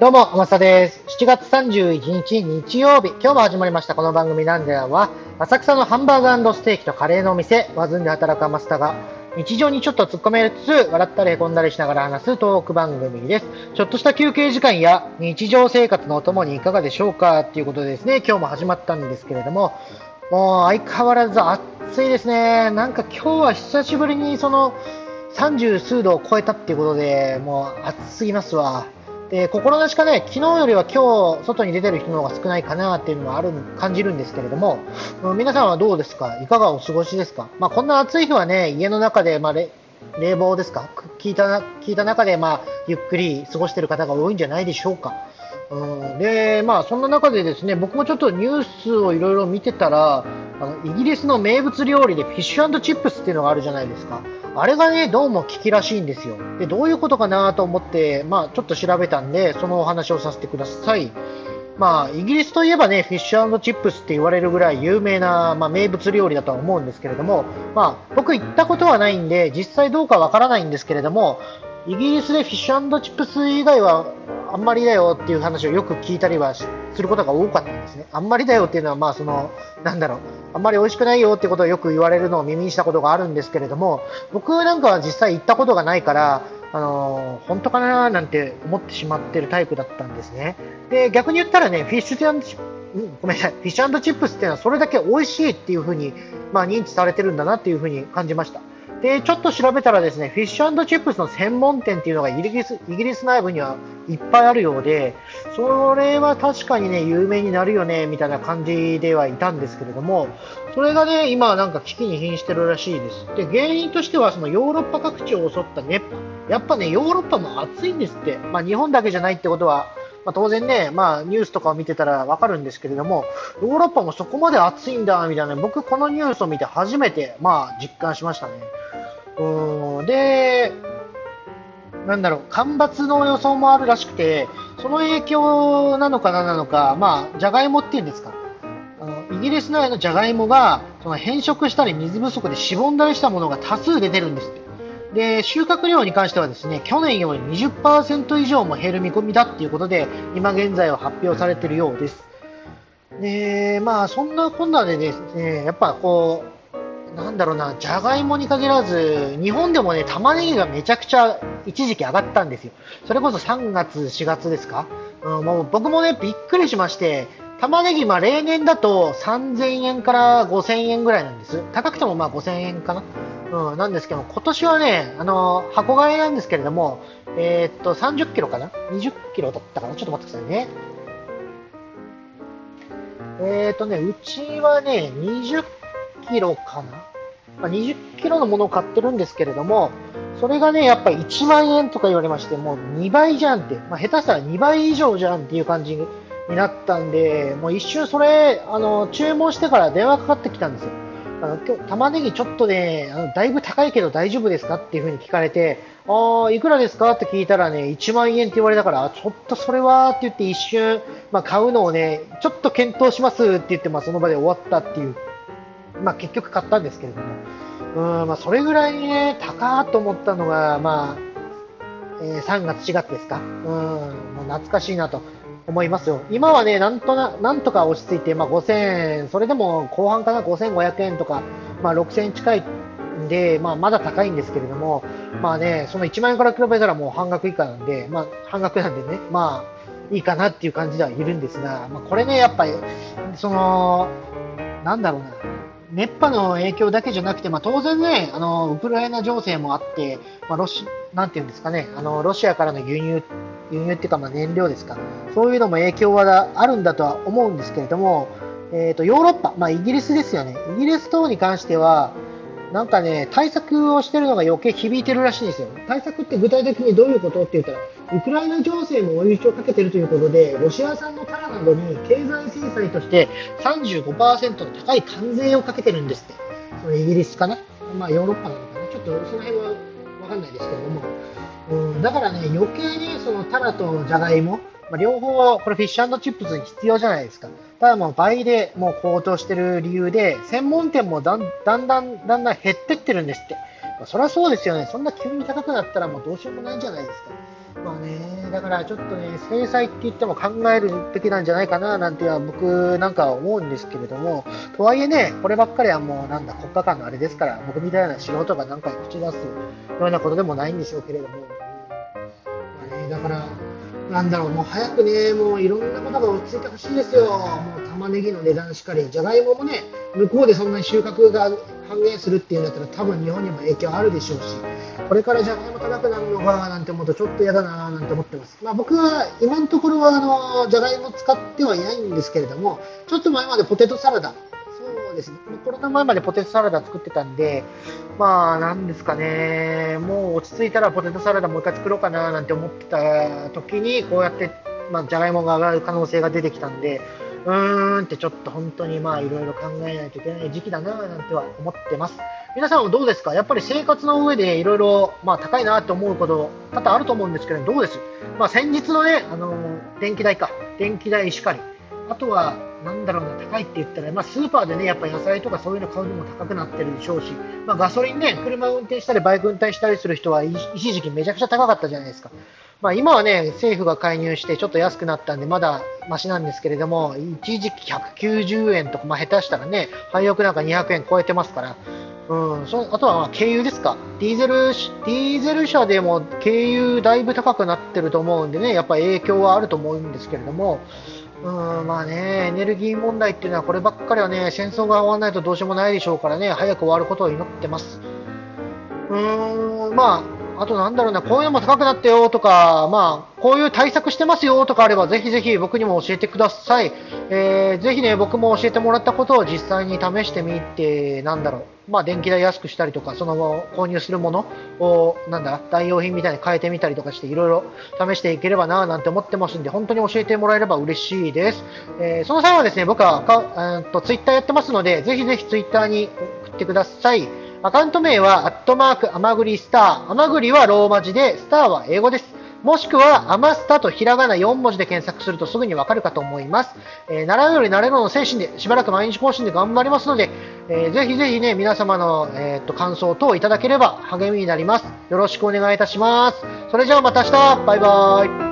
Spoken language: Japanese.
どうも、天さです。7月31日日曜日、今日も始まりましたこの番組なんでは、浅草のハンバーグステーキとカレーのお店、ワズンで働くアマスタが、日常にちょっと突っ込めつつ、笑ったり凹んだりしながら話すトーク番組です。ちょっとした休憩時間や日常生活のお供にいかがでしょうかっていうことでですね、今日も始まったんですけれども、もう相変わらず暑いですね。なんか今日は久しぶりにその30数度を超えたっていうことで、もう暑すぎますわ。で心なしかね、昨日よりは今日外に出てる人の方が少ないかなっていうのはある感じるんですけれども、皆さんはどうですか？いかがお過ごしですか？まあ、こんな暑い日はね、家の中で、まあ、冷房ですか？聞いた聞いた中で、まあ、ゆっくり過ごしている方が多いんじゃないでしょうか？うん、で、まあ、そんな中でですね、僕もちょっとニュースをいろいろ見てたら、あのイギリスの名物料理でフィッシュチップスっていうのがあるじゃないですか。あれがね、どうも危機らしいんですよ。で、どういうことかなと思って、まあ、ちょっと調べたんで、そのお話をさせてください。まあ、イギリスといえばね、フィッシュチップスって言われるぐらい有名な、まあ、名物料理だとは思うんですけれども、まあ、僕行ったことはないんで、実際どうかわからないんですけれども、イギリスでフィッシュチップス以外はあんまりだよっていう話をよく聞いたりはすることが多かったんですね。あんまりだよっていうのは、まあ、その、なんだろう、あんまり美味しくないよってことをよく言われるのを耳にしたことがあるんですけれども、僕なんかは実際行ったことがないから、あのー、本当かななんて思ってしまってるタイプだったんですね。で、逆に言ったらね、フィッシュチップごめんなさい、フィッシュチップスっていうのはそれだけ美味しいっていうふうに、まあ、認知されてるんだなっていうふうに感じました。で、ちょっと調べたらですね、フィッシュチップスの専門店っていうのがイギリスイギリス内部にはいっぱいあるようで、それは確かにね、有名になるよね、みたいな感じではいたんですけれども、それがね、今なんか危機に瀕してるらしいです。で、原因としてはそのヨーロッパ各地を襲った熱波。やっぱね、ヨーロッパも暑いんですって。まあ日本だけじゃないってことは、まあ、当然ね、まあ、ニュースとかを見てたらわかるんですけれども、ヨーロッパもそこまで暑いんだ、みたいな、僕このニュースを見て初めて、まあ、実感しましたね。うんで、なんだろう、干ばつの予想もあるらしくて、その影響なのか何なのか、まあ、じゃがいもっていうんですか。あのイギリス内のじゃがいもがその変色したり水不足でしぼんだりしたものが多数出てるんです。で、収穫量に関してはですね、去年より20%以上も減る見込みだっていうことで、今現在は発表されているようです。で、まあ、そんなこんなでですね、やっぱこう、なんだろうな、じゃがいもに限らず、日本でもね、玉ねぎがめちゃくちゃ一時期上がったんですよ。それこそ3月、4月ですか、うん、もう僕もね、びっくりしまして、玉ねぎ、まあ例年だと3000円から5000円ぐらいなんです。高くてもまあ5000円かな？うん、なんですけど、今年はね、あの、箱買いなんですけれども、えー、っと、30キロかな ?20 キロだったかな？ちょっと待ってくださいね。えー、っとね、うちはね、20キロかな、まあ、20キロのものを買ってるんですけれども、それがね、やっぱり1万円とか言われまして、もう2倍じゃんって、まあ、下手したら2倍以上じゃんっていう感じになったんで、もう一瞬それ、あの、注文してから電話かかってきたんですよ。あの今日玉ねぎちょっとね、あのだいぶ高いけど大丈夫ですかっていう風に聞かれて、ああ、いくらですかって聞いたらね、1万円って言われたから、ちょっとそれはって言って一瞬、まあ、買うのをね、ちょっと検討しますって言って、まあ、その場で終わったっていうまあ、結局買ったんですけれども、うんまあ、それぐらいにね、高と思ったのが、まあえー、3月、4月ですか、うんもう懐かしいなと思いますよ。今はね、なんとななんとか落ち着いて、まあ、5000円、それでも後半かな、5500円とか、まあ、6000円近いんで、まあ、まだ高いんですけれども、まあね、その1万円から比べたらもう半額以下なんで、まあ、半額なんでね、まあ、いいかなっていう感じではいるんですが、まあ、これね、やっぱり、その、なんだろうな、熱波の影響だけじゃなくて、まあ、当然ね、あの、ウクライナ情勢もあって、まあ、ロシ、なんていうんですかね、あの、ロシアからの輸入、輸入っていうか、まあ、燃料ですか。そういうのも影響はあるんだとは思うんですけれども、えっ、ー、と、ヨーロッパ、まあ、イギリスですよね。イギリス等に関しては、なんかね、対策をしてるのが余計響いてるらしいんですよ。対策って具体的にどういうことって言ったら、ウクライナ情勢も追い打ちをかけているということで、ロシア産のタラなどに経済制裁として35%の高い関税をかけてるんですって。そのイギリスかな？まあヨーロッパなのかな？ちょっとその辺はわかんないですけれども。うん、だからね、余計にそのタラとジャガイモ、まあ、両方、これフィッシュチップスに必要じゃないですか。ただもう倍でもう高騰してる理由で、専門店もだんだんだんだん減ってってるんですって。まあ、そりゃそうですよね。そんな急に高くなったらもうどうしようもないんじゃないですか。まあね、だからちょっとね、制裁って言っても考えるべきなんじゃないかななんては僕なんか思うんですけれども、とはいえね、こればっかりはもうなんだ国家間のあれですから、僕みたいな素人がなんか口出すようなことでもないんでしょうけれども、まあね、だから、なんだろう、もう早くね、もういろんなことが落ち着いてほしいですよ。もう玉ねぎの値段しかり、じゃがいももね、向こうでそんなに収穫が半減するっていうんだったら多分日本にも影響あるでしょうし、これからじゃがいも高くなるのかなんて思うとちょっと嫌だななんて思ってます。まあ、僕は今のところはあのじゃがいも使ってはいないんですけれども、ちょっと前までポテトサラダ、そうですね、コロナ前までポテトサラダ作ってたんで、まあなんですかね、もう落ち着いたらポテトサラダもう一回作ろうかななんて思ってた時に、こうやって、まあ、じゃがいもが上がる可能性が出てきたんで、うーんってちょっと本当にまあいろいろ考えないといけない時期だななんては思ってます。皆さんはどうですか？やっぱり生活の上でいろいろ高いなと思うこと多々あると思うんですけどどうです？まあ先日のね、あの電気代か、電気代しかり、あとはなんだろうな、高いって言ったら、まあ、スーパーでね、やっぱ野菜とかそういうの買うのも高くなってるでしょうし、まあ、ガソリンね、車運転したりバイク運転したりする人は一時期めちゃくちゃ高かったじゃないですか。まあ、今はね、政府が介入してちょっと安くなったんで、まだマシなんですけれども、一時期190円とか、まあ、下手したらね、廃屋なんか200円超えてますから、うん、そあとはまあ軽油ですかディーゼル、ディーゼル車でも軽油だいぶ高くなってると思うんでね、やっぱ影響はあると思うんですけれども、うん、まあね、エネルギー問題っていうのはこればっかりはね、戦争が終わらないとどうしようもないでしょうからね、早く終わることを祈ってます。うーん、まあ、あとなんだろうな、こういうのも高くなってよとか、まあ、こういう対策してますよとかあれば、ぜひぜひ僕にも教えてください。えー、ぜひね、僕も教えてもらったことを実際に試してみて、なんだろう、まあ、電気代安くしたりとか、その後購入するものを、なんだ、代用品みたいに変えてみたりとかして、いろいろ試していければななんて思ってますんで、本当に教えてもらえれば嬉しいです。えー、その際はですね、僕はか、えー、とツイッターやってますので、ぜひぜひツイッターに送ってください。アカウント名は、アットマーク、アマグリスター。アマグリはローマ字で、スターは英語です。もしくは、アマスタとひらがな4文字で検索するとすぐにわかるかと思います。えー、習うより慣れろの精神で、しばらく毎日更新で頑張りますので、えー、ぜひぜひね、皆様の、えー、っと感想等いただければ励みになります。よろしくお願いいたします。それじゃあまた明日バイバーイ